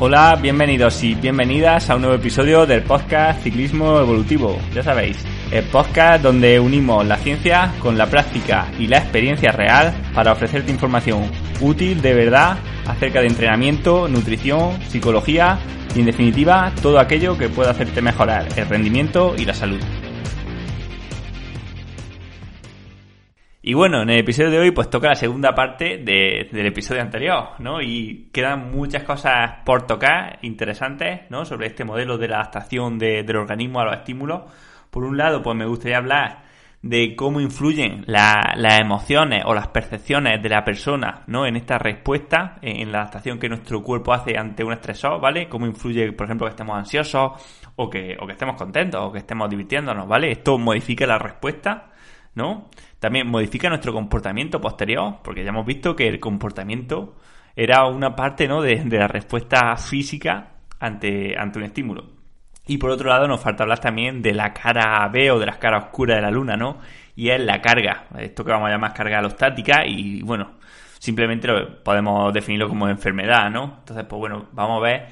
Hola, bienvenidos y bienvenidas a un nuevo episodio del podcast Ciclismo Evolutivo. Ya sabéis, el podcast donde unimos la ciencia con la práctica y la experiencia real para ofrecerte información útil de verdad acerca de entrenamiento, nutrición, psicología y en definitiva todo aquello que pueda hacerte mejorar el rendimiento y la salud. Y bueno, en el episodio de hoy pues toca la segunda parte del episodio anterior, ¿no? Y quedan muchas cosas por tocar interesantes, ¿no? Sobre este modelo de la adaptación del organismo a los estímulos. Por un lado, pues me gustaría hablar de cómo influyen las emociones o las percepciones de la persona, ¿no? En esta respuesta, en la adaptación que nuestro cuerpo hace ante un estresor, ¿vale? Cómo influye, por ejemplo, que estemos ansiosos o que, o que estemos contentos o que estemos divirtiéndonos, ¿vale? Esto modifica la respuesta ¿no? También modifica nuestro comportamiento posterior, porque ya hemos visto que el comportamiento era una parte, ¿no? de, la respuesta física ante, ante un estímulo. Y por otro lado, nos falta hablar también de la cara B o de las caras oscuras de la luna, ¿no? Y es la carga, esto que vamos a llamar carga alostática, y bueno, simplemente lo podemos definirlo como enfermedad, ¿no? Entonces, pues bueno, vamos a ver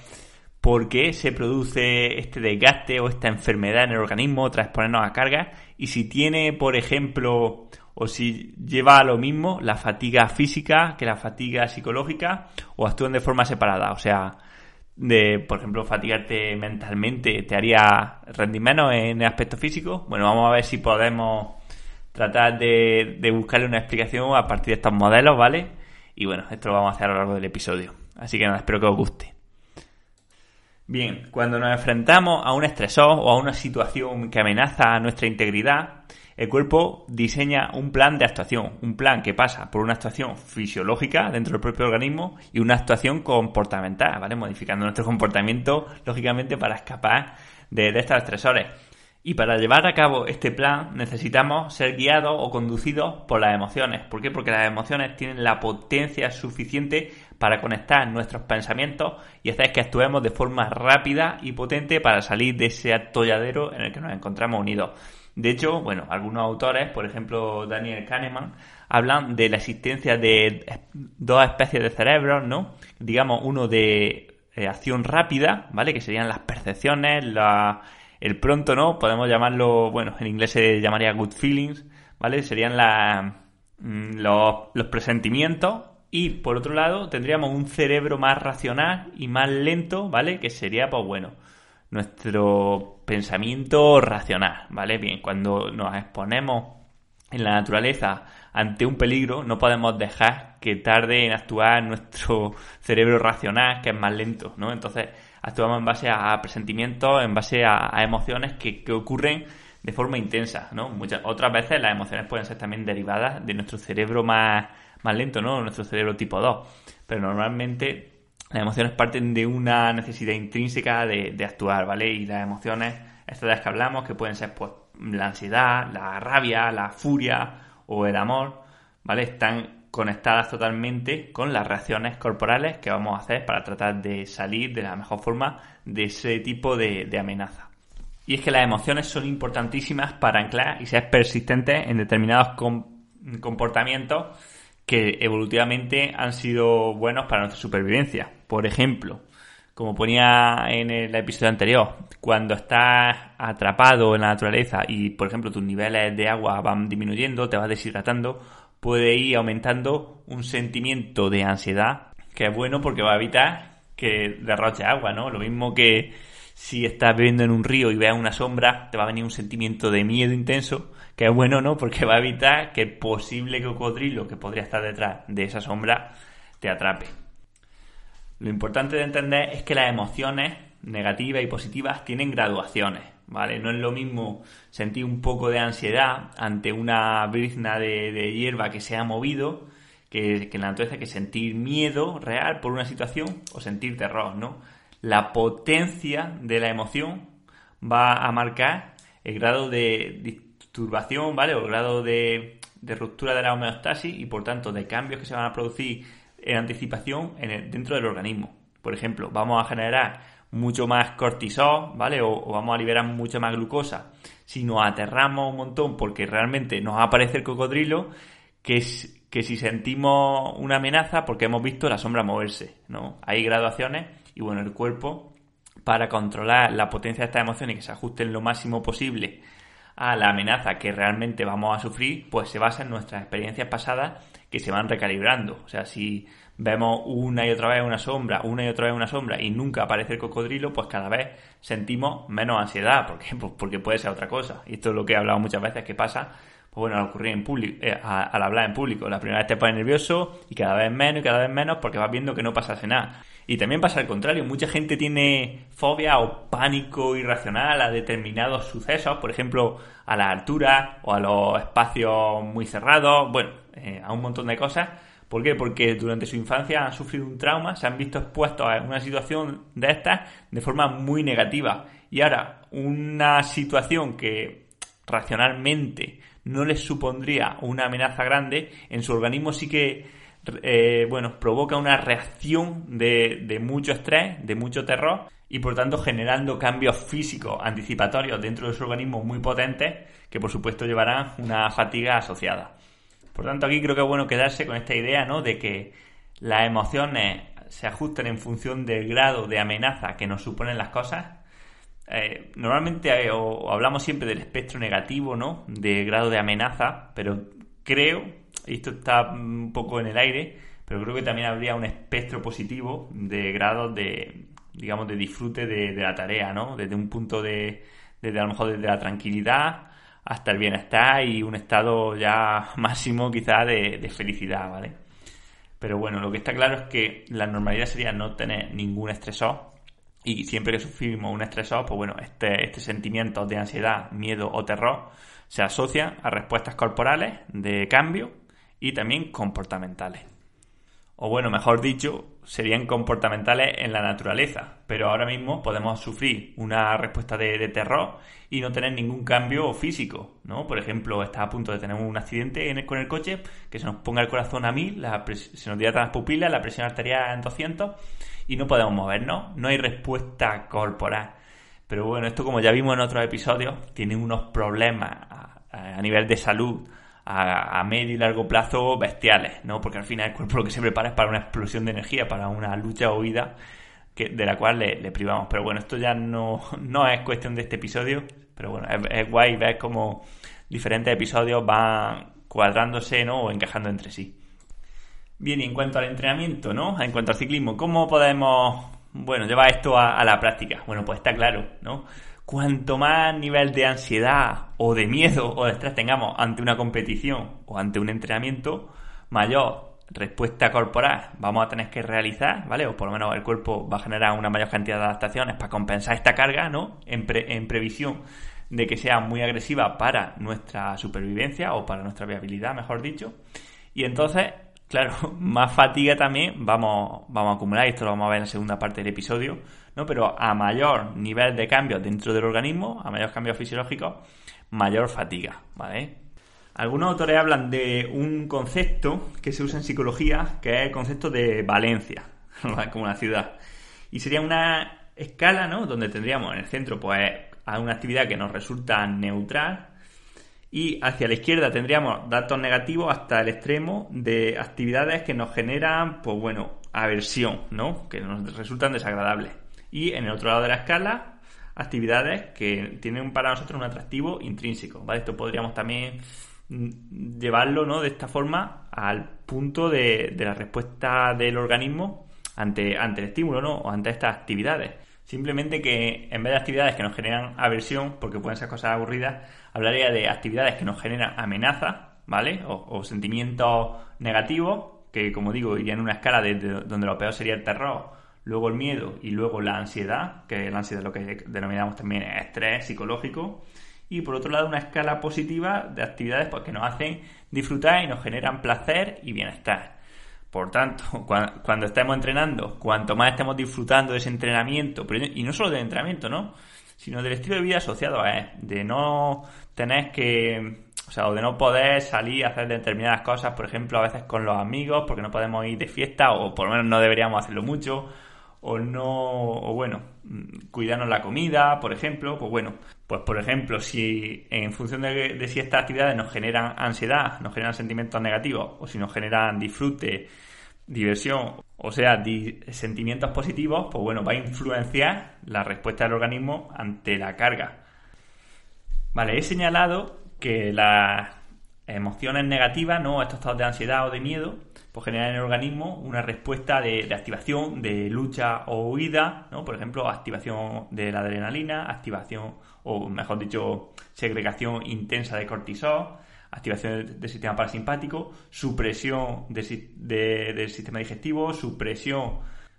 por qué se produce este desgaste o esta enfermedad en el organismo tras ponernos a carga y si tiene, por ejemplo, o si lleva a lo mismo la fatiga física que la fatiga psicológica o actúan de forma separada. O sea, de, por ejemplo, fatigarte mentalmente te haría rendir menos en el aspecto físico. Bueno, vamos a ver si podemos tratar de, de buscarle una explicación a partir de estos modelos, ¿vale? Y bueno, esto lo vamos a hacer a lo largo del episodio. Así que nada, espero que os guste. Bien, cuando nos enfrentamos a un estresor o a una situación que amenaza nuestra integridad, el cuerpo diseña un plan de actuación, un plan que pasa por una actuación fisiológica dentro del propio organismo y una actuación comportamental, ¿vale? Modificando nuestro comportamiento, lógicamente, para escapar de, de estos estresores. Y para llevar a cabo este plan necesitamos ser guiados o conducidos por las emociones. ¿Por qué? Porque las emociones tienen la potencia suficiente para conectar nuestros pensamientos y hacer que actuemos de forma rápida y potente para salir de ese atolladero en el que nos encontramos unidos. De hecho, bueno, algunos autores, por ejemplo Daniel Kahneman, hablan de la existencia de dos especies de cerebros, ¿no? Digamos, uno de eh, acción rápida, ¿vale? Que serían las percepciones, el pronto, ¿no? Podemos llamarlo, bueno, en inglés se llamaría good feelings, ¿vale? Serían mm, los, los presentimientos y por otro lado, tendríamos un cerebro más racional y más lento, ¿vale? Que sería, pues bueno, nuestro pensamiento racional, ¿vale? Bien, cuando nos exponemos en la naturaleza ante un peligro, no podemos dejar que tarde en actuar nuestro cerebro racional, que es más lento, ¿no? Entonces, actuamos en base a presentimientos, en base a, emociones que, ocurren de forma intensa, ¿no? Muchas, otras veces las emociones pueden ser también derivadas de nuestro cerebro más lento, ¿no? Nuestro cerebro tipo 2. Pero normalmente las emociones parten de una necesidad intrínseca de, actuar, ¿vale? Y las emociones, estas de las que hablamos, que pueden ser pues la ansiedad, la rabia, la furia o el amor, ¿vale? Están conectadas totalmente con las reacciones corporales que vamos a hacer para tratar de salir de la mejor forma de ese tipo de, amenaza. Y es que las emociones son importantísimas para anclar y ser persistentes en determinados comportamientos que evolutivamente han sido buenos para nuestra supervivencia. Por ejemplo, como ponía en el episodio anterior, cuando estás atrapado en la naturaleza y, por ejemplo, tus niveles de agua van disminuyendo, te vas deshidratando, puede ir aumentando un sentimiento de ansiedad que es bueno porque va a evitar que derroche agua, ¿no? Lo mismo que si estás viviendo en un río y veas una sombra, te va a venir un sentimiento de miedo intenso que es bueno, ¿no? Porque va a evitar que el posible cocodrilo que podría estar detrás de esa sombra te atrape. Lo importante de entender es que las emociones negativas y positivas tienen graduaciones, ¿vale? No es lo mismo sentir un poco de ansiedad ante una brizna de, hierba que se ha movido que, que en la naturaleza que sentir miedo real por una situación o sentir terror, ¿no? La potencia de la emoción va a marcar el grado de turbación, ¿vale? O grado de, ruptura de la homeostasis y por tanto de cambios que se van a producir en anticipación en dentro del organismo. Por ejemplo, vamos a generar mucho más cortisol, ¿vale? O, vamos a liberar mucha más glucosa si nos aterramos un montón porque realmente nos aparece el cocodrilo que, que si sentimos una amenaza porque hemos visto la sombra moverse, ¿no? Hay graduaciones Y bueno, el cuerpo, para controlar la potencia de estas emociones que se ajusten lo máximo posible a la amenaza que realmente vamos a sufrir, pues se basa en nuestras experiencias pasadas que se van recalibrando. O sea, si vemos una y otra vez una sombra, una y otra vez una sombra y nunca aparece el cocodrilo, pues cada vez sentimos menos ansiedad, porque, pues porque puede ser otra cosa. Y esto es lo que he hablado muchas veces que pasa, pues bueno, al ocurrir en público, eh, al hablar en público. La primera vez te pones nervioso y cada vez menos y cada vez menos porque vas viendo que no pasase nada. Y también pasa al contrario, mucha gente tiene fobia o pánico irracional a determinados sucesos, por ejemplo, a la altura o a los espacios muy cerrados, bueno, eh, a un montón de cosas. ¿Por qué? Porque durante su infancia han sufrido un trauma, se han visto expuestos a una situación de estas de forma muy negativa. Y ahora, una situación que racionalmente no les supondría una amenaza grande, en su organismo sí que eh, bueno, provoca una reacción de, de mucho estrés, de mucho terror y por tanto generando cambios físicos anticipatorios dentro de su organismo muy potentes que por supuesto llevarán una fatiga asociada. Por tanto aquí creo que es bueno quedarse con esta idea ¿no? de que las emociones se ajusten en función del grado de amenaza que nos suponen las cosas. Eh, normalmente eh, hablamos siempre del espectro negativo, ¿no? De grado de amenaza, pero creo esto está un poco en el aire, pero creo que también habría un espectro positivo de grados de, digamos, de disfrute de, la tarea, ¿no? Desde un punto de, desde a lo mejor desde la tranquilidad hasta el bienestar y un estado ya máximo quizá de, felicidad, ¿vale? Pero bueno, lo que está claro es que la normalidad sería no tener ningún estresor y siempre que sufrimos un estresor, pues bueno, este, este sentimiento de ansiedad, miedo o terror se asocia a respuestas corporales de cambio y también comportamentales. O bueno, mejor dicho, serían comportamentales en la naturaleza, pero ahora mismo podemos sufrir una respuesta de, terror y no tener ningún cambio físico, ¿no? Por ejemplo, está a punto de tener un accidente con el coche, que se nos ponga el corazón a mil, se nos dilatan las pupilas, la presión arterial en 200 y no podemos movernos, no hay respuesta corporal. Pero bueno, esto como ya vimos en otros episodios, tiene unos problemas a nivel de salud a, medio y largo plazo bestiales, ¿no? Porque al final el cuerpo lo que se prepara es para una explosión de energía, para una lucha o huida que, de la cual le, privamos. Pero bueno, esto ya no, no es cuestión de este episodio, pero bueno, es, guay ver cómo diferentes episodios van cuadrándose, ¿no? O encajando entre sí. Bien, y en cuanto al entrenamiento, ¿no? En cuanto al ciclismo, ¿cómo podemos, bueno, llevar esto a la práctica? Bueno, pues está claro, ¿no? Cuanto más nivel de ansiedad o de miedo o de estrés tengamos ante una competición o ante un entrenamiento, mayor respuesta corporal vamos a tener que realizar, ¿vale? O por lo menos el cuerpo va a generar una mayor cantidad de adaptaciones para compensar esta carga, ¿no? En, previsión de que sea muy agresiva para nuestra supervivencia o para nuestra viabilidad, mejor dicho. Y entonces, claro, más fatiga también vamos, vamos a acumular, esto lo vamos a ver en la segunda parte del episodio, ¿no? Pero a mayor nivel de cambio dentro del organismo, a mayor cambio fisiológico, mayor fatiga, ¿vale? Algunos autores hablan de un concepto que se usa en psicología, que es el concepto de valencia, como una ciudad. Y sería una escala, ¿no? Donde tendríamos en el centro, pues, a una actividad que nos resulta neutral, y hacia la izquierda tendríamos datos negativos hasta el extremo de actividades que nos generan, pues bueno, aversión, ¿no? Que nos resultan desagradables. Y en el otro lado de la escala, actividades que tienen para nosotros un atractivo intrínseco. ¿vale? Esto podríamos también mm, llevarlo ¿no? de esta forma al punto de, la respuesta del organismo ante, ante el estímulo ¿no? o ante estas actividades. Simplemente que en vez de actividades que nos generan aversión, porque pueden ser cosas aburridas, hablaría de actividades que nos generan amenaza, ¿vale? O, sentimientos negativos, que como digo, irían en una escala de, donde lo peor sería el terror luego el miedo y luego la ansiedad, que la ansiedad es lo que denominamos también estrés psicológico, y por otro lado una escala positiva de actividades pues, que nos hacen disfrutar y nos generan placer y bienestar. Por tanto, cuando, estemos entrenando, cuanto más estemos disfrutando de ese entrenamiento, y no solo del entrenamiento, ¿no? sino del estilo de vida asociado a él, de no tener que, o sea, o de no poder salir a hacer determinadas cosas, por ejemplo, a veces con los amigos, porque no podemos ir de fiesta, o por lo menos no deberíamos hacerlo mucho, o no, o bueno, cuidarnos la comida, por ejemplo, pues bueno, pues por ejemplo, si en función de, si estas actividades nos generan ansiedad, nos generan sentimientos negativos, o si nos generan disfrute, diversión o sea, sentimientos positivos, pues bueno, va a influenciar la respuesta del organismo ante la carga. Vale, he señalado que las emociones negativas, ¿no? Estos estados de ansiedad o de miedo, pues generan en el organismo una respuesta de, activación, de lucha o huida, ¿no? Por ejemplo, activación de la adrenalina, activación, o mejor dicho, segregación intensa de cortisol, activación del, sistema parasimpático, supresión del sistema digestivo, supresión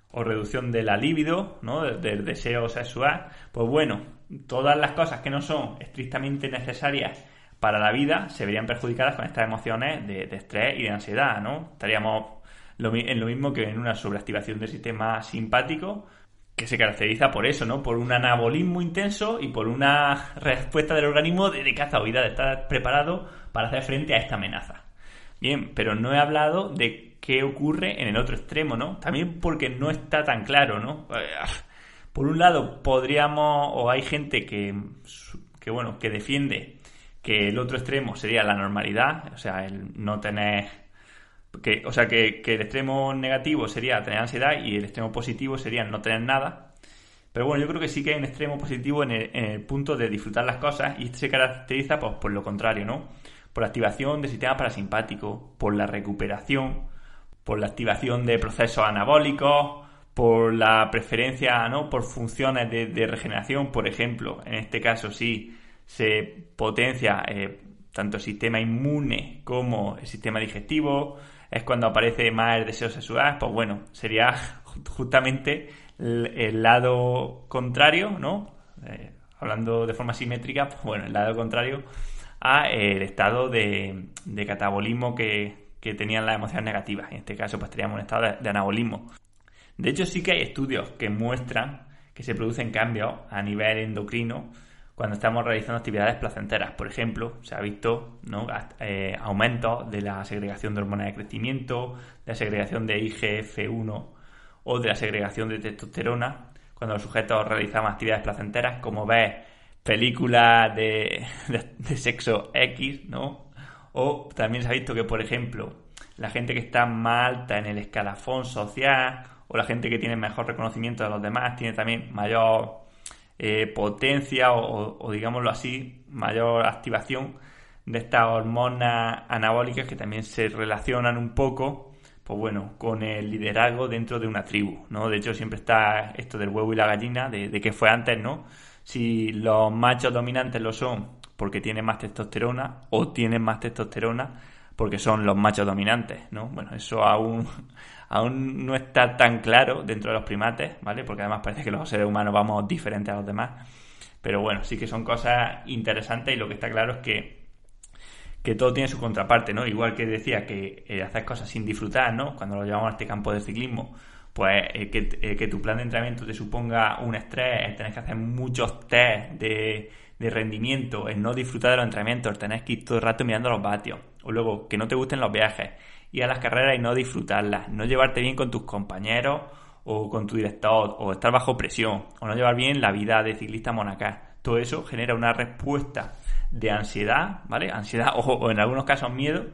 o reducción de la libido, ¿no? del deseo sexual. Pues bueno, todas las cosas que no son estrictamente necesarias para la vida se verían perjudicadas con estas emociones de, estrés y de ansiedad, ¿no? Estaríamos en lo mismo que en una sobreactivación del sistema simpático, que se caracteriza por eso, ¿no? Por un anabolismo intenso y por una respuesta del organismo de, caza o vida, de estar preparado para hacer frente a esta amenaza. Bien, pero no he hablado de qué ocurre en el otro extremo, ¿no? También porque no está tan claro, ¿no? Por un lado, podríamos, o hay gente que, que bueno, que defiende que el otro extremo sería la normalidad, o sea, el no tener... Que, o sea, que, el extremo negativo sería tener ansiedad y el extremo positivo sería no tener nada. Pero bueno, yo creo que sí que hay un extremo positivo en el, punto de disfrutar las cosas y este se caracteriza pues, por lo contrario, ¿no? Por la activación del sistema parasimpático, por la recuperación, por la activación de procesos anabólicos, por la preferencia, ¿no? Por funciones de, de regeneración, por ejemplo, en este caso sí, se potencia eh, tanto el sistema inmune como el sistema digestivo, es cuando aparece más el deseo sexual, pues bueno, sería justamente el, lado contrario, ¿no? Eh, hablando de forma simétrica, pues bueno, el lado contrario a el estado de, catabolismo que, tenían las emociones negativas. En este caso, pues teníamos un estado de anabolismo. De hecho, sí que hay estudios que muestran que se producen cambios a nivel endocrino cuando estamos realizando actividades placenteras. Por ejemplo, se ha visto ¿no? Eh, de la segregación de hormonas de crecimiento, de la segregación de IGF-1 o de la segregación de testosterona cuando los sujetos realizaban actividades placenteras, como ves películas de, sexo X, ¿no? O también se ha visto que, por ejemplo, la gente que está más alta en el escalafón social o la gente que tiene mejor reconocimiento de los demás tiene también mayor eh, potencia o, digámoslo así, mayor activación de estas hormonas anabólicas que también se relacionan un poco, pues bueno, con el liderazgo dentro de una tribu, ¿no? De hecho, siempre está esto del huevo y la gallina, de, de que fue antes, ¿no? Si los machos dominantes lo son porque tienen más testosterona o tienen más testosterona porque son los machos dominantes, ¿no? Bueno, eso aún aún no está tan claro dentro de los primates, ¿vale? Porque además parece que los seres humanos vamos diferentes a los demás. Pero bueno, sí que son cosas interesantes y lo que está claro es que, que todo tiene su contraparte, ¿no? Igual que decía que eh, hacer cosas sin disfrutar, ¿no? Cuando lo llevamos a este campo del ciclismo, pues eh, que, eh, que, tu plan de entrenamiento te suponga un estrés, tenés que hacer muchos test de, de rendimiento, el no disfrutar de los entrenamientos, el tener que ir todo el rato mirando los vatios, o luego que no te gusten los viajes, ir a las carreras y no disfrutarlas, no llevarte bien con tus compañeros o con tu director, o estar bajo presión, o no llevar bien la vida de ciclista monacal. Todo eso genera una respuesta de ansiedad, ¿vale? Ansiedad o, en algunos casos miedo,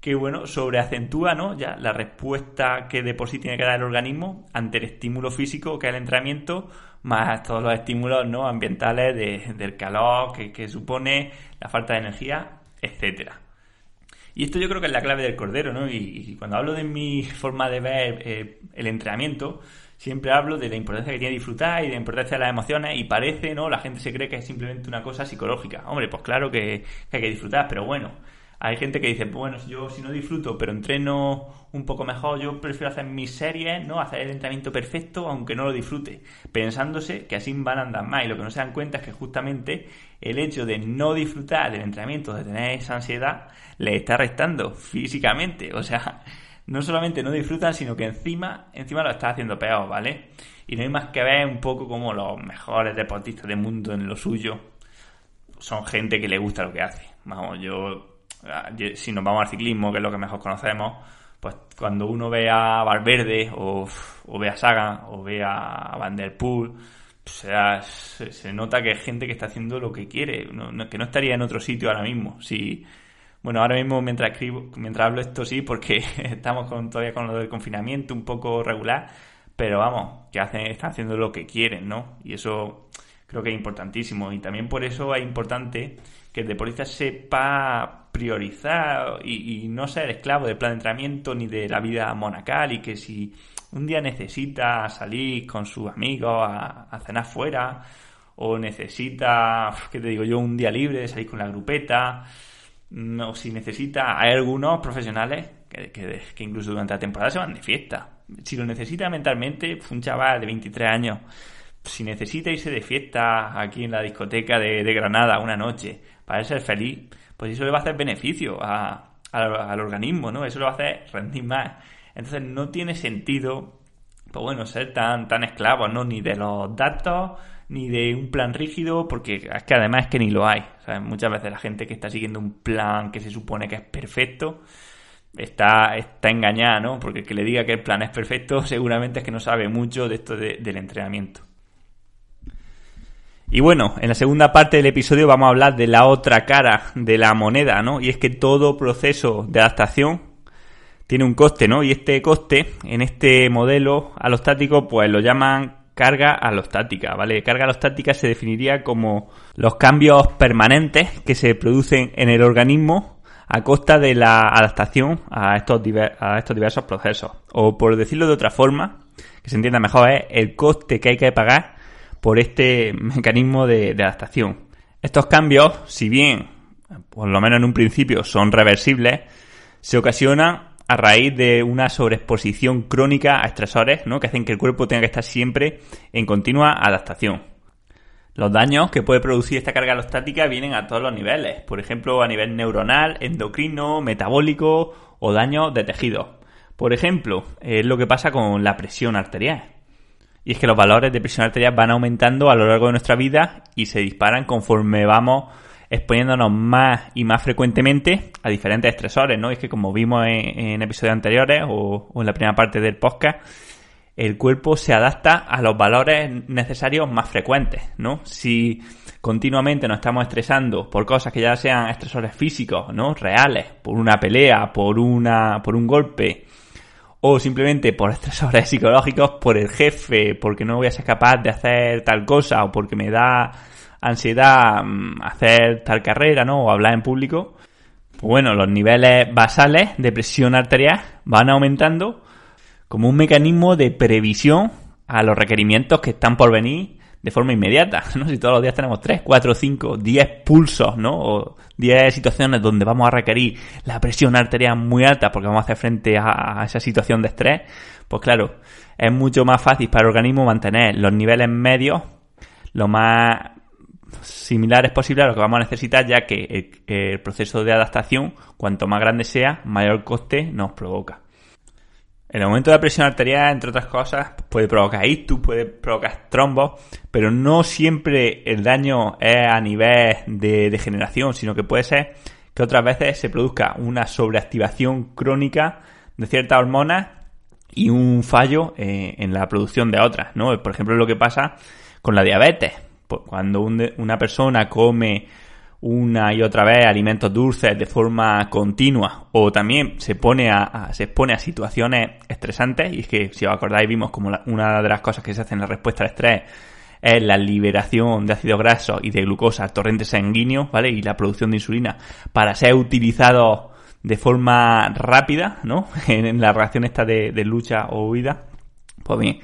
que bueno, sobreacentúa, ¿no? Ya la respuesta que de por sí tiene que dar el organismo ante el estímulo físico que es el entrenamiento, más todos los estímulos ¿no? ambientales del calor que, que supone, la falta de energía, etcétera. Y esto yo creo que es la clave del cordero, ¿no? Y, cuando hablo de mi forma de ver eh, el entrenamiento, siempre hablo de la importancia que tiene disfrutar y de la importancia de las emociones y parece, ¿no? La gente se cree que es simplemente una cosa psicológica. Hombre, pues claro que, que hay que disfrutar, pero bueno, hay gente que dice, bueno, yo si no disfruto, pero entreno un poco mejor, yo prefiero hacer mis series, ¿no? Hacer el entrenamiento perfecto, aunque no lo disfrute, pensándose que así van a andar más. Y lo que no se dan cuenta es que justamente el hecho de no disfrutar del entrenamiento, de tener esa ansiedad, le está restando físicamente. O sea, no solamente no disfrutan, sino que encima, encima lo está haciendo peor, ¿vale? Y no hay más que ver un poco como los mejores deportistas del mundo en lo suyo son gente que le gusta lo que hace. Vamos, yo Ah, si nos vamos al ciclismo, que es lo que mejor conocemos, pues cuando uno ve a Valverde o, ve a Sagan o ve a Van Der Poel, pues se, nota que es gente que está haciendo lo que quiere, que no estaría en otro sitio ahora mismo. Si, Bueno, ahora mismo mientras escribo, mientras hablo esto sí, porque estamos todavía con lo del confinamiento un poco regular, pero vamos, que hacen, están haciendo lo que quieren, ¿no? Y eso creo que es importantísimo. Y también por eso es importante que el deportista sepa priorizar y, no ser esclavo del plan de entrenamiento ni de la vida monacal y que si un día necesita salir con sus amigos a, a cenar fuera o necesita, ¿qué te digo yo?, un día libre, salir con la grupeta, o si necesita, hay algunos profesionales que, incluso durante la temporada se van de fiesta. Si lo necesita mentalmente, un chaval de 23 años, si necesita irse de fiesta aquí en la discoteca de, Granada una noche para ser feliz, pues eso le va a hacer beneficio al organismo, ¿no? Eso le va a hacer rendir más. Entonces no tiene sentido, pues bueno, ser tan, tan esclavos, ¿no? Ni de los datos, ni de un plan rígido, porque es que además es que ni lo hay. Muchas veces la gente que está siguiendo un plan que se supone que es perfecto está, está engañada, ¿no? Porque el que le diga que el plan es perfecto seguramente es que no sabe mucho de esto del entrenamiento. Y bueno, en la segunda parte del episodio vamos a hablar de la otra cara de la moneda, ¿no? Y es que todo proceso de adaptación tiene un coste, ¿no? Y este coste, en este modelo alostático, pues lo llaman carga alostática, ¿vale? Carga alostática se definiría como los cambios permanentes que se producen en el organismo a costa de la adaptación a estos, a estos diversos procesos. O por decirlo de otra forma, que se entienda mejor, es el coste que hay que pagar por este mecanismo de, adaptación. Estos cambios, si bien, por lo menos en un principio, son reversibles, se ocasionan a raíz de una sobreexposición crónica a estresores, ¿no? Que hacen que el cuerpo tenga que estar siempre en continua adaptación. Los daños que puede producir esta carga alostática vienen a todos los niveles, por ejemplo a nivel neuronal, endocrino, metabólico o daños de tejido. Por ejemplo, es lo que pasa con la presión arterial. Y es que los valores de presión arterial van aumentando a lo largo de nuestra vida y se disparan conforme vamos exponiéndonos más y más frecuentemente a diferentes estresores, ¿no? es que como vimos en, episodios anteriores o, en la primera parte del podcast, el cuerpo se adapta a los valores necesarios más frecuentes, ¿no? Si continuamente nos estamos estresando por cosas que ya sean estresores físicos, ¿no? Reales, por una pelea, por una, por un golpe, o simplemente por estresores psicológicos, por el jefe, porque no voy a ser capaz de hacer tal cosa, o porque me da ansiedad mm, hacer tal carrera, ¿no? O hablar en público, pues bueno, los niveles basales de presión arterial van aumentando como un mecanismo de previsión a los requerimientos que están por venir de forma inmediata, ¿no? Si todos los días tenemos 3, 4, 5, 10 pulsos, ¿no? O 10 situaciones donde vamos a requerir la presión arterial muy alta porque vamos a hacer frente a, esa situación de estrés, pues claro, es mucho más fácil para el organismo mantener los niveles medios lo más similares posibles a lo que vamos a necesitar, ya que el, proceso de adaptación, cuanto más grande sea, mayor coste nos provoca. El aumento de la presión arterial, entre otras cosas, puede provocar ictus, puede provocar trombos, pero no siempre el daño es a nivel de degeneración, sino que puede ser que otras veces se produzca una sobreactivación crónica de ciertas hormonas y un fallo eh, en la producción de otras, ¿no? Por ejemplo, lo que pasa con la diabetes cuando una persona come una y otra vez alimentos dulces de forma continua o también se pone a, se expone a situaciones estresantes y es que si os acordáis vimos como una de las cosas que se hace en la respuesta al estrés es la liberación de ácidos grasos y de glucosa al torrente sanguíneo, ¿vale? Y la producción de insulina para ser utilizado de forma rápida, ¿no? En, la reacción esta de, de lucha o huida. Pues bien,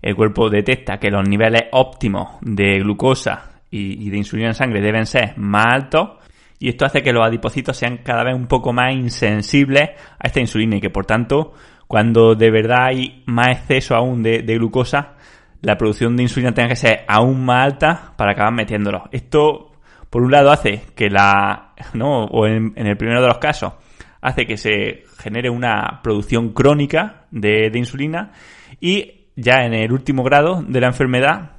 el cuerpo detecta que los niveles óptimos de glucosa y, de insulina en sangre deben ser más altos y esto hace que los adipocitos sean cada vez un poco más insensibles a esta insulina y que por tanto cuando de verdad hay más exceso aún de, glucosa la producción de insulina tenga que ser aún más alta para acabar metiéndolo. Esto por un lado hace que la, no, o en, el primero de los casos, hace que se genere una producción crónica de, de insulina y ya en el último grado de la enfermedad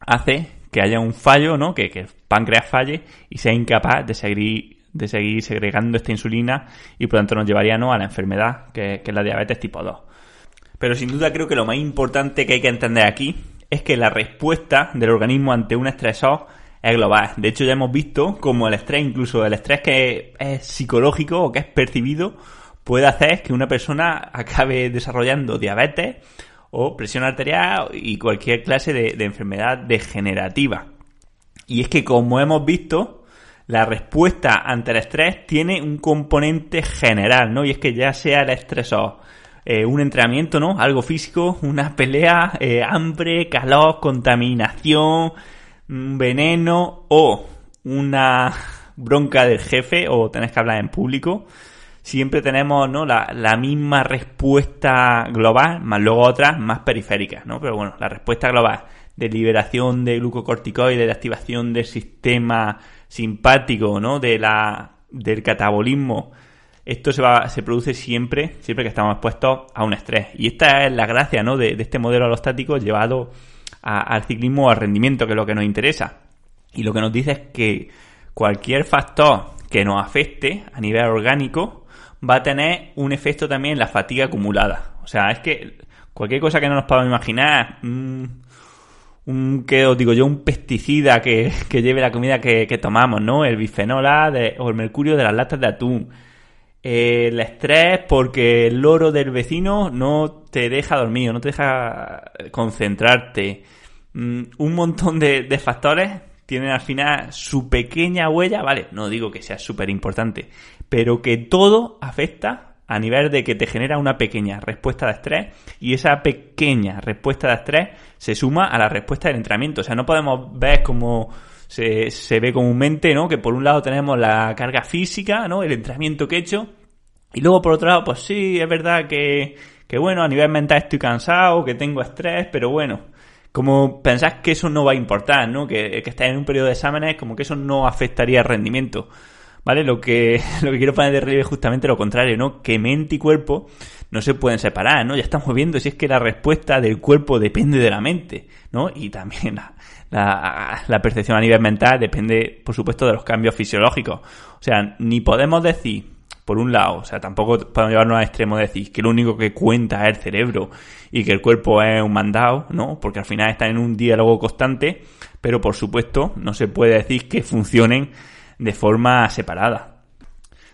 hace que haya un fallo, ¿no? Que, el páncreas falle y sea incapaz de seguir, de seguir segregando esta insulina y por lo tanto nos llevaría ¿no? a la enfermedad que, que es la diabetes tipo 2. Pero sin duda creo que lo más importante que hay que entender aquí es que la respuesta del organismo ante un estresor es global. De hecho, ya hemos visto como el estrés, incluso el estrés que es psicológico o que es percibido, puede hacer que una persona acabe desarrollando diabetes o presión arterial y cualquier clase de, enfermedad degenerativa. Y es que como hemos visto, la respuesta ante el estrés tiene un componente general, ¿no? Y es que ya sea el estresor, eh, un entrenamiento, ¿no? Algo físico, una pelea, eh, hambre, calor, contaminación, veneno o una bronca del jefe o tenés que hablar en público, siempre tenemos ¿no? la, la, misma respuesta global, más luego otras más periféricas, ¿no? Pero bueno, la respuesta global de liberación de glucocorticoides, de activación del sistema simpático, ¿no? De la, del catabolismo. Esto se, va, se produce siempre, siempre que estamos expuestos a un estrés. Y esta es la gracia, ¿no? De, de este modelo alostático llevado al ciclismo o al rendimiento, que es lo que nos interesa. Y lo que nos dice es que cualquier factor que nos afecte a nivel orgánico va a tener un efecto también en la fatiga acumulada. O sea, es que cualquier cosa que no nos podamos imaginar, un, que os digo yo, un pesticida que, lleve la comida que, tomamos, ¿no? El bifenol A o el mercurio de las latas de atún. el estrés porque el loro del vecino no te deja dormir, no te deja concentrarte. Mm, un montón de, factores tienen al final su pequeña huella, ¿vale? No digo que sea súper importante, pero que todo afecta a nivel de que te genera una pequeña respuesta de estrés y esa pequeña respuesta de estrés se suma a la respuesta del entrenamiento. O sea, no podemos ver como se, se ve comúnmente, ¿no? Que por un lado tenemos la carga física, ¿no? El entrenamiento que he hecho y luego por otro lado, pues sí, es verdad que, que bueno, a nivel mental estoy cansado, que tengo estrés, pero bueno, como pensás que eso no va a importar, ¿no? Que, que estás en un periodo de exámenes, como que eso no afectaría el rendimiento. ¿Vale? Lo que, lo que quiero poner de relieve es justamente lo contrario, ¿no? Que mente y cuerpo no se pueden separar, ¿no? Ya estamos viendo si es que la respuesta del cuerpo depende de la mente, ¿no? Y también la, percepción a nivel mental depende, por supuesto, de los cambios fisiológicos. O sea, ni podemos decir por un lado, o sea, tampoco podemos llevarnos al extremo de decir que lo único que cuenta es el cerebro y que el cuerpo es un mandado, ¿no? Porque al final están en un diálogo constante, pero por supuesto no se puede decir que funcionen de forma separada.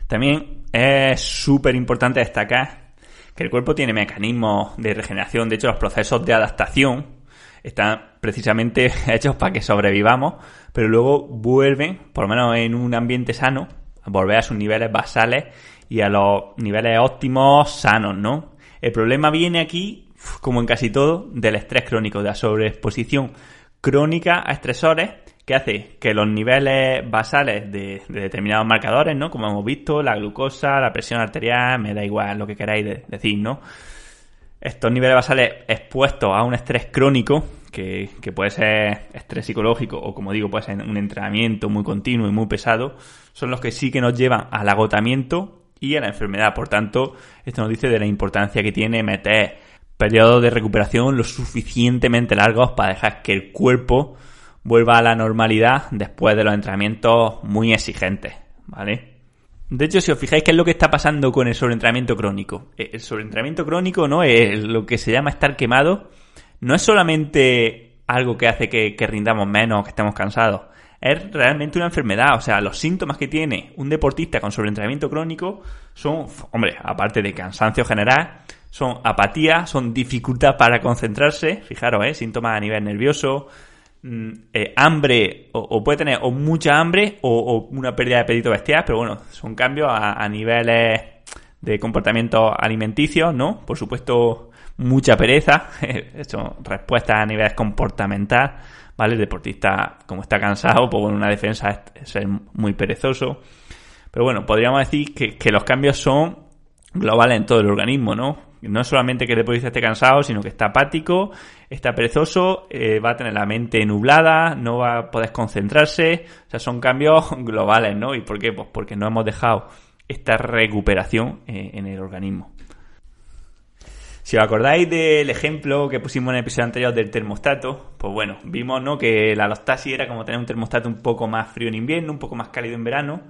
También es súper importante destacar que el cuerpo tiene mecanismos de regeneración, de hecho los procesos de adaptación están precisamente hechos para que sobrevivamos, pero luego vuelven, por lo menos en un ambiente sano, volver a sus niveles basales y a los niveles óptimos sanos, ¿no? El problema viene aquí, como en casi todo, del estrés crónico, de la sobreexposición crónica a estresores que hace que los niveles basales de, determinados marcadores, ¿no? Como hemos visto, la glucosa, la presión arterial, me da igual lo que queráis decir, ¿no? Estos niveles basales expuestos a un estrés crónico, que, puede ser estrés psicológico o como digo, puede ser un entrenamiento muy continuo y muy pesado, son los que sí que nos llevan al agotamiento y a la enfermedad. Por tanto, esto nos dice de la importancia que tiene meter periodos de recuperación lo suficientemente largos para dejar que el cuerpo vuelva a la normalidad después de los entrenamientos muy exigentes, ¿vale? De hecho, si os fijáis qué es lo que está pasando con el sobreentrenamiento crónico. Eh, el sobreentrenamiento crónico, ¿no? Es lo que se llama estar quemado. No es solamente algo que hace que, rindamos menos, que estemos cansados es realmente una enfermedad. O sea, los síntomas que tiene un deportista con sobreentrenamiento crónico son, hombre, aparte de cansancio general, son apatía, son dificultad para concentrarse, fijaros, ¿eh? síntomas a nivel nervioso, eh, hambre, o, puede tener o mucha hambre o, una pérdida de apetito bestial, pero bueno, son cambios a, a niveles de comportamiento alimenticio, ¿no? Por supuesto, mucha pereza, son respuestas a nivel comportamental ¿vale? El deportista, como está cansado, pues bueno, una defensa es, ser muy perezoso. Pero bueno, podríamos decir que, los cambios son globales en todo el organismo, ¿no? No solamente que el deportista esté cansado, sino que está apático, está perezoso, eh, va a tener la mente nublada, no va a poder concentrarse. O sea, son cambios globales, ¿no? ¿Y por qué? Pues porque no hemos dejado esta recuperación eh, en el organismo. Si os acordáis del ejemplo que pusimos en el episodio anterior del termostato, pues bueno, vimos ¿no? que la alostasis era como tener un termostato un poco más frío en invierno, un poco más cálido en verano.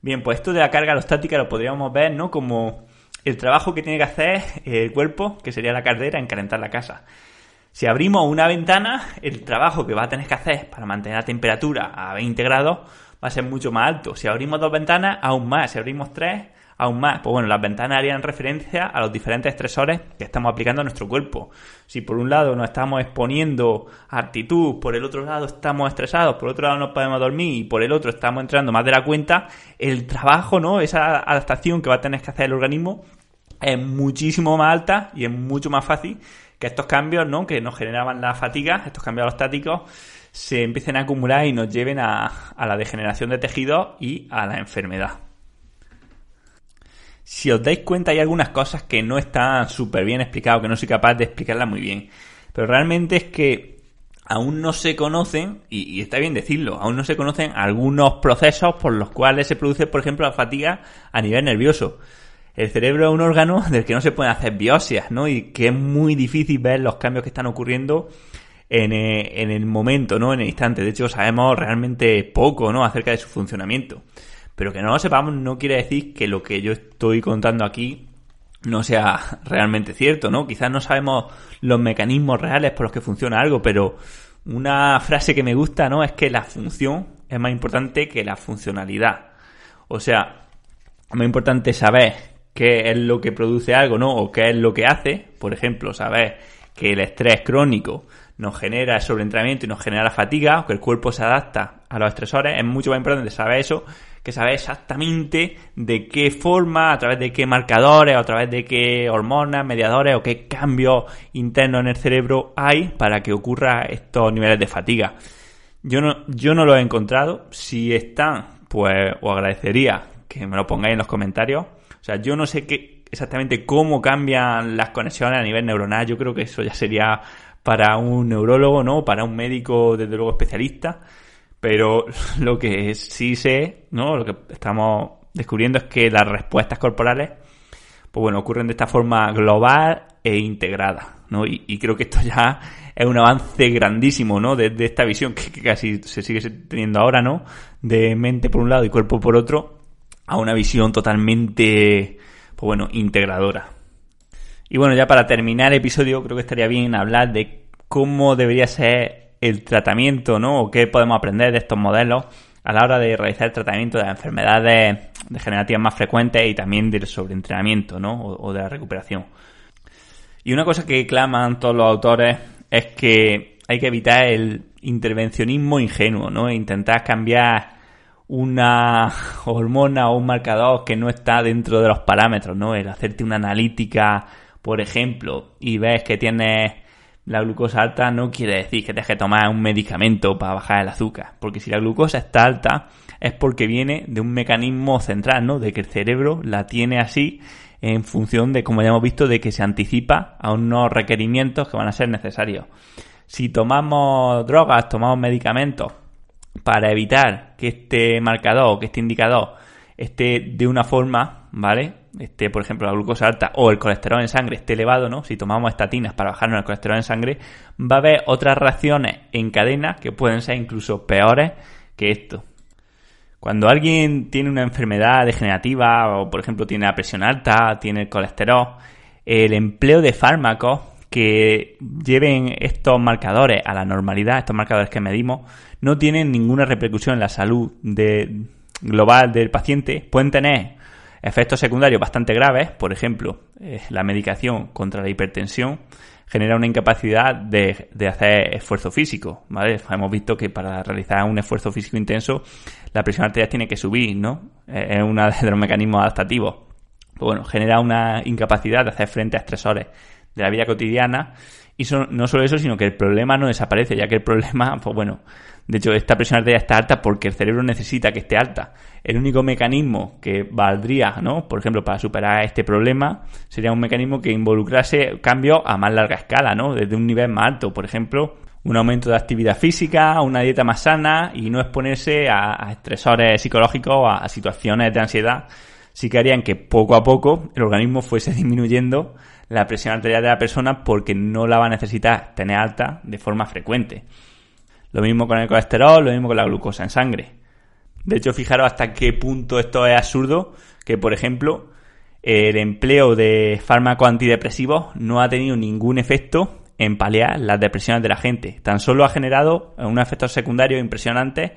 Bien, pues esto de la carga alostática lo podríamos ver ¿no? como el trabajo que tiene que hacer el cuerpo, que sería la caldera, en calentar la casa. Si abrimos una ventana, el trabajo que va a tener que hacer para mantener la temperatura a 20 grados va a ser mucho más alto. Si abrimos dos ventanas, aún más. Si abrimos tres, aún más. Pues bueno, las ventanas harían referencia a los diferentes estresores que estamos aplicando a nuestro cuerpo. Si por un lado nos estamos exponiendo a actitud, por el otro lado estamos estresados, por otro lado no podemos dormir y por el otro estamos entrando más de la cuenta, el trabajo, ¿no? Esa adaptación que va a tener que hacer el organismo es muchísimo más alta y es mucho más fácil que estos cambios, ¿no? Que nos generaban la fatiga, estos cambios alostáticos, se empiecen a acumular y nos lleven a, a la degeneración de tejidos y a la enfermedad si os dais cuenta hay algunas cosas que no están súper bien explicadas, que no soy capaz de explicarlas muy bien. Pero realmente es que aún no se conocen, y, está bien decirlo, aún no se conocen algunos procesos por los cuales se produce, por ejemplo, la fatiga a nivel nervioso. El cerebro es un órgano del que no se pueden hacer biopsias, ¿no? Y que es muy difícil ver los cambios que están ocurriendo en, eh, en el momento, ¿no? En el instante. De hecho, sabemos realmente poco, ¿no? Acerca de su funcionamiento. Pero que no lo sepamos no quiere decir que lo que yo estoy contando aquí no sea realmente cierto, ¿no? Quizás no sabemos los mecanismos reales por los que funciona algo, pero una frase que me gusta, ¿no? Es que la función es más importante que la funcionalidad. O sea, es más importante saber qué es lo que produce algo, ¿no? O qué es lo que hace. Por ejemplo, saber que el estrés crónico nos genera sobreentrenamiento y nos genera fatiga, o que el cuerpo se adapta a los estresores. Es mucho más importante saber eso que sabe exactamente de qué forma, a través de qué marcadores, a través de qué hormonas, mediadores o qué cambios internos en el cerebro hay para que ocurra estos niveles de fatiga. Yo no, yo no lo he encontrado. Si están, pues os agradecería que me lo pongáis en los comentarios. O sea, yo no sé qué, exactamente cómo cambian las conexiones a nivel neuronal. Yo creo que eso ya sería para un neurólogo, ¿no? Para un médico, desde luego, especialista. Pero lo que sí sé, ¿no? Lo que estamos descubriendo es que las respuestas corporales, pues bueno, ocurren de esta forma global e integrada, ¿no? Y, creo que esto ya es un avance grandísimo, ¿no? De, esta visión que, casi se sigue teniendo ahora, ¿no? De mente por un lado y cuerpo por otro, a una visión totalmente, pues bueno, integradora. Y bueno, ya para terminar el episodio, creo que estaría bien hablar de cómo debería ser el tratamiento, ¿no? O qué podemos aprender de estos modelos a la hora de realizar el tratamiento de las enfermedades degenerativas más frecuentes y también del sobreentrenamiento, ¿no? O, de la recuperación. Y una cosa que claman todos los autores es que hay que evitar el intervencionismo ingenuo, ¿no? E intentar cambiar una hormona o un marcador que no está dentro de los parámetros, ¿no? El hacerte una analítica, por ejemplo, y ves que tienes la glucosa alta no quiere decir que te que tomar un medicamento para bajar el azúcar, porque si la glucosa está alta es porque viene de un mecanismo central, ¿no? De que el cerebro la tiene así en función de, como ya hemos visto, de que se anticipa a unos requerimientos que van a ser necesarios. Si tomamos drogas, tomamos medicamentos para evitar que este marcador que este indicador esté de una forma, ¿vale? Este, por ejemplo, la glucosa alta o el colesterol en sangre esté elevado, ¿no? Si tomamos estatinas para bajarnos el colesterol en sangre, va a haber otras reacciones en cadena que pueden ser incluso peores que esto. Cuando alguien tiene una enfermedad degenerativa o, por ejemplo, tiene la presión alta, tiene el colesterol, el empleo de fármacos que lleven estos marcadores a la normalidad, estos marcadores que medimos, no tienen ninguna repercusión en la salud global del paciente. Pueden tener Efectos secundarios bastante graves, por ejemplo, eh, la medicación contra la hipertensión genera una incapacidad de, hacer esfuerzo físico, ¿vale? Hemos visto que para realizar un esfuerzo físico intenso la presión arterial tiene que subir, ¿no? Eh, es uno de los mecanismos adaptativos. Pues bueno, genera una incapacidad de hacer frente a estresores de la vida cotidiana y no solo eso, sino que el problema no desaparece, ya que el problema, pues bueno, de hecho, esta presión arterial está alta porque el cerebro necesita que esté alta. El único mecanismo que valdría, ¿no? Por ejemplo, para superar este problema, sería un mecanismo que involucrase cambios a más larga escala, ¿no? Desde un nivel más alto. Por ejemplo, un aumento de actividad física, una dieta más sana y no exponerse a, estresores psicológicos, a, a situaciones de ansiedad, sí que harían que poco a poco el organismo fuese disminuyendo la presión arterial de la persona porque no la va a necesitar tener alta de forma frecuente. Lo mismo con el colesterol, lo mismo con la glucosa en sangre. De hecho, fijaros hasta qué punto esto es absurdo, que por ejemplo, el empleo de fármacos antidepresivos no ha tenido ningún efecto en paliar las depresiones de la gente. Tan solo ha generado unos efectos secundarios impresionantes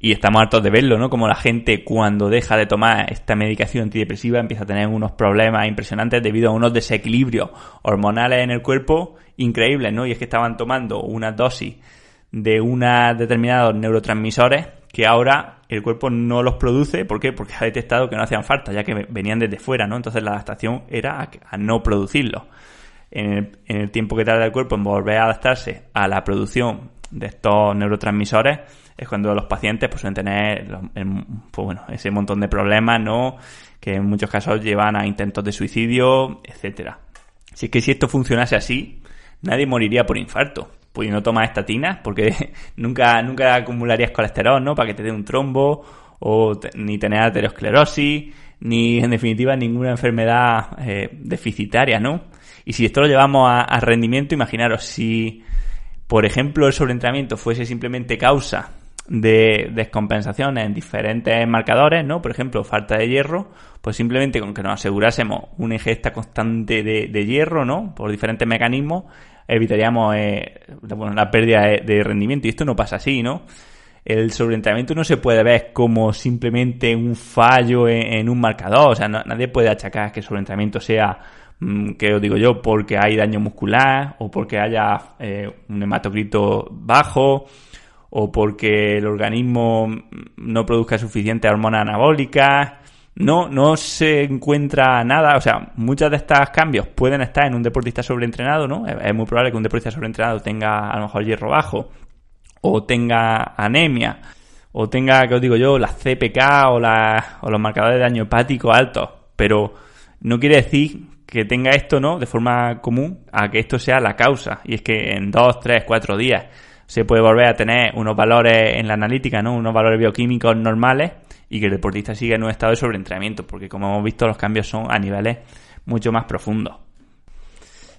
y estamos hartos de verlo, ¿no? Como la gente cuando deja de tomar esta medicación antidepresiva empieza a tener unos problemas impresionantes debido a unos desequilibrios hormonales en el cuerpo increíbles, ¿no? Y es que estaban tomando una dosis de unos determinados neurotransmisores que ahora el cuerpo no los produce. ¿Por qué? Porque ha detectado que no hacían falta, ya que venían desde fuera, ¿no? Entonces la adaptación era a, no producirlos. En el, tiempo que tarda el cuerpo en volver a adaptarse a la producción de estos neurotransmisores, es cuando los pacientes pues, suelen tener pues, bueno, ese montón de problemas, ¿no? Que en muchos casos llevan a intentos de suicidio, etcétera. Si es que si esto funcionase así, nadie moriría por infarto no tomas estatinas porque nunca, nunca acumularías colesterol, ¿no? Para que te dé un trombo o ni tener aterosclerosis, ni en definitiva ninguna enfermedad eh, deficitaria, ¿no? Y si esto lo llevamos a, rendimiento, imaginaros si, por ejemplo, el sobreentrenamiento fuese simplemente causa de descompensaciones en diferentes marcadores, ¿no? Por ejemplo, falta de hierro, pues simplemente con que nos asegurásemos una ingesta constante de, de hierro, ¿no? Por diferentes mecanismos, evitaríamos eh, la pérdida de, rendimiento. Y esto no pasa así, ¿no? El sobreentrenamiento no se puede ver como simplemente un fallo en, un marcador. O sea, nadie puede achacar que el sobreentrenamiento sea, mm, que os digo yo, porque hay daño muscular o porque haya eh, un hematocrito bajo o porque el organismo no produzca suficiente hormonas anabólicas no, no se encuentra nada, o sea, muchos de estos cambios pueden estar en un deportista sobreentrenado, ¿no? Es muy probable que un deportista sobreentrenado tenga a lo mejor hierro bajo, o tenga anemia, o tenga, que os digo yo, las CPK o, o los marcadores de daño hepático altos, pero no quiere decir que tenga esto, ¿no? De forma común, a que esto sea la causa, y es que en dos, tres, cuatro días se puede volver a tener unos valores en la analítica, ¿no? Unos valores bioquímicos normales y que el deportista siga en un estado de sobreentrenamiento, porque como hemos visto los cambios son a niveles mucho más profundos.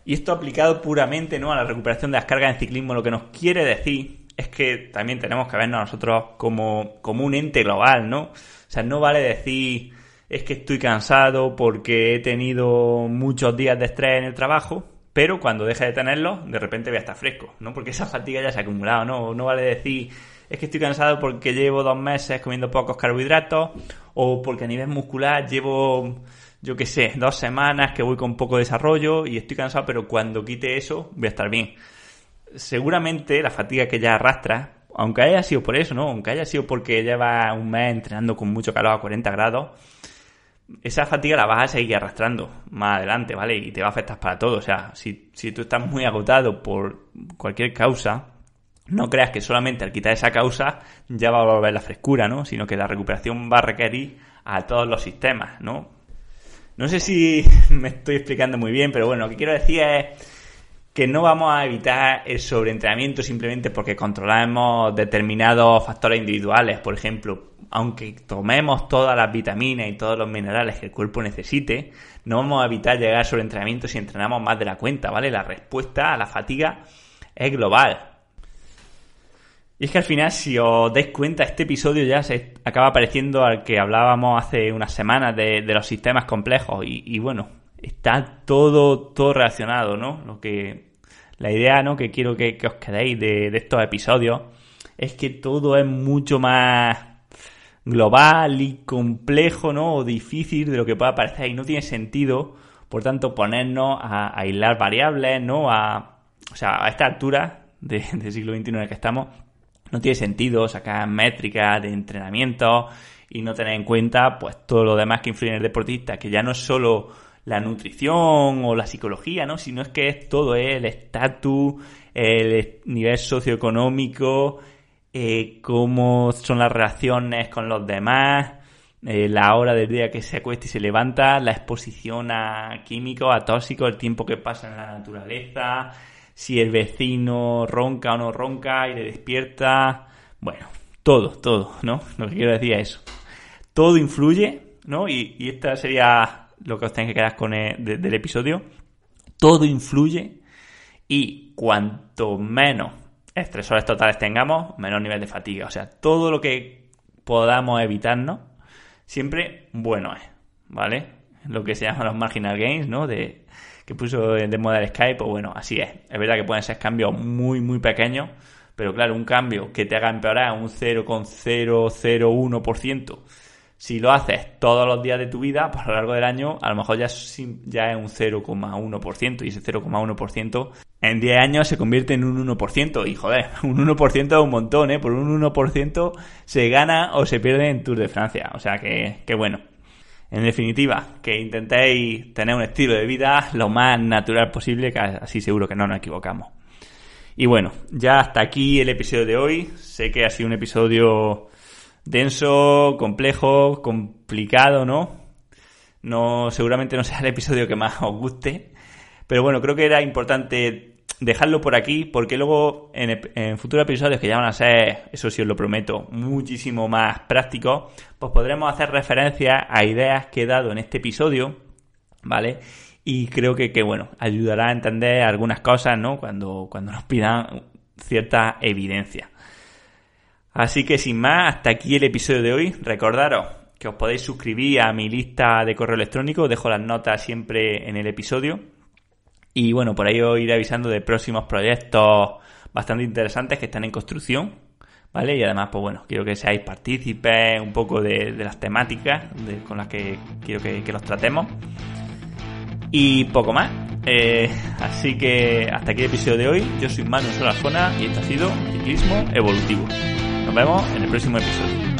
Y esto aplicado puramente ¿no? a la recuperación de las cargas en ciclismo, lo que nos quiere decir es que también tenemos que vernos nosotros como, como un ente global, ¿no? O sea, no vale decir es que estoy cansado porque he tenido muchos días de estrés en el trabajo, pero cuando deje de tenerlo, de repente voy a estar fresco, ¿no? Porque esa fatiga ya se ha acumulado, ¿no? No vale decir es que estoy cansado porque llevo dos meses comiendo pocos carbohidratos o porque a nivel muscular llevo, yo qué sé, dos semanas que voy con poco desarrollo y estoy cansado, pero cuando quite eso voy a estar bien. Seguramente la fatiga que ya arrastra, aunque haya sido por eso, ¿no? Aunque haya sido porque lleva un mes entrenando con mucho calor a 40 grados, esa fatiga la vas a seguir arrastrando más adelante, ¿vale? Y te va a afectar para todo. O sea, si, si tú estás muy agotado por cualquier causa, no creas que solamente al quitar esa causa ya va a volver la frescura, ¿no? Sino que la recuperación va a requerir a todos los sistemas, ¿no? No sé si me estoy explicando muy bien, pero bueno, lo que quiero decir es que no vamos a evitar el sobreentrenamiento simplemente porque controlamos determinados factores individuales. Por ejemplo, aunque tomemos todas las vitaminas y todos los minerales que el cuerpo necesite, no vamos a evitar llegar al sobreentrenamiento si entrenamos más de la cuenta, ¿vale? La respuesta a la fatiga es global. Y es que al final, si os dais cuenta, este episodio ya se acaba pareciendo al que hablábamos hace unas semanas de, los sistemas complejos. Y, bueno, está todo, todo relacionado, ¿no? Lo que. La idea, ¿no? Que quiero que, os quedéis de, estos episodios es que todo es mucho más global y complejo, ¿no? O difícil de lo que pueda parecer. Y no tiene sentido, por tanto, ponernos a, aislar variables, ¿no? A, o sea, a esta altura del siglo XXI en el que estamos, no tiene sentido sacar métricas de entrenamiento y no tener en cuenta pues todo lo demás que influye en el deportista, que ya no es solo la nutrición o la psicología, ¿no? Sino es que es todo el estatus, el nivel socioeconómico, eh, cómo son las relaciones con los demás, eh, la hora del día que se acuesta y se levanta, la exposición a químicos, a tóxicos, el tiempo que pasa en la naturaleza, si el vecino ronca o no ronca y le despierta. Bueno, todo, todo, ¿no? Lo que quiero decir es eso. Todo influye, ¿no? Y, y esta sería lo que os tenéis que quedar con el, del episodio. Todo influye y cuanto menos estresores totales tengamos, menor nivel de fatiga. O sea, todo lo que podamos evitarnos, siempre bueno es, ¿vale? lo que se llaman los marginal gains, ¿no? De, que puso de moda el Skype, pues bueno, así es. Es verdad que pueden ser cambios muy, muy pequeños, pero claro, un cambio que te haga empeorar un 0,001%, si lo haces todos los días de tu vida, pues a lo largo del año, a lo mejor ya, ya es un 0,1%, y ese 0,1% en 10 años se convierte en un 1%. Y joder, un 1% es un montón, ¿eh? Por un 1% se gana o se pierde en Tour de Francia. O sea que, que bueno. En definitiva, que intentéis tener un estilo de vida lo más natural posible, que así seguro que no nos equivocamos. Y bueno, ya hasta aquí el episodio de hoy. Sé que ha sido un episodio denso, complejo, complicado, ¿no? No, seguramente no sea el episodio que más os guste. Pero bueno, creo que era importante dejarlo por aquí porque luego en, futuros episodios que ya van a ser, eso sí os lo prometo, muchísimo más prácticos, pues podremos hacer referencia a ideas que he dado en este episodio, ¿vale? Y creo que, que bueno, ayudará a entender algunas cosas, ¿no? Cuando, cuando nos pidan cierta evidencia. Así que sin más, hasta aquí el episodio de hoy. Recordaros que os podéis suscribir a mi lista de correo electrónico, dejo las notas siempre en el episodio y bueno, por ahí os iré avisando de próximos proyectos bastante interesantes que están en construcción. ¿Vale? Y además, pues bueno, quiero que seáis partícipes un poco de, las temáticas con las que quiero que, los tratemos. Y poco más. Eh, así que hasta aquí el episodio de hoy. Yo soy Manu Solazona y esto ha sido Ciclismo Evolutivo. Nos vemos en el próximo episodio.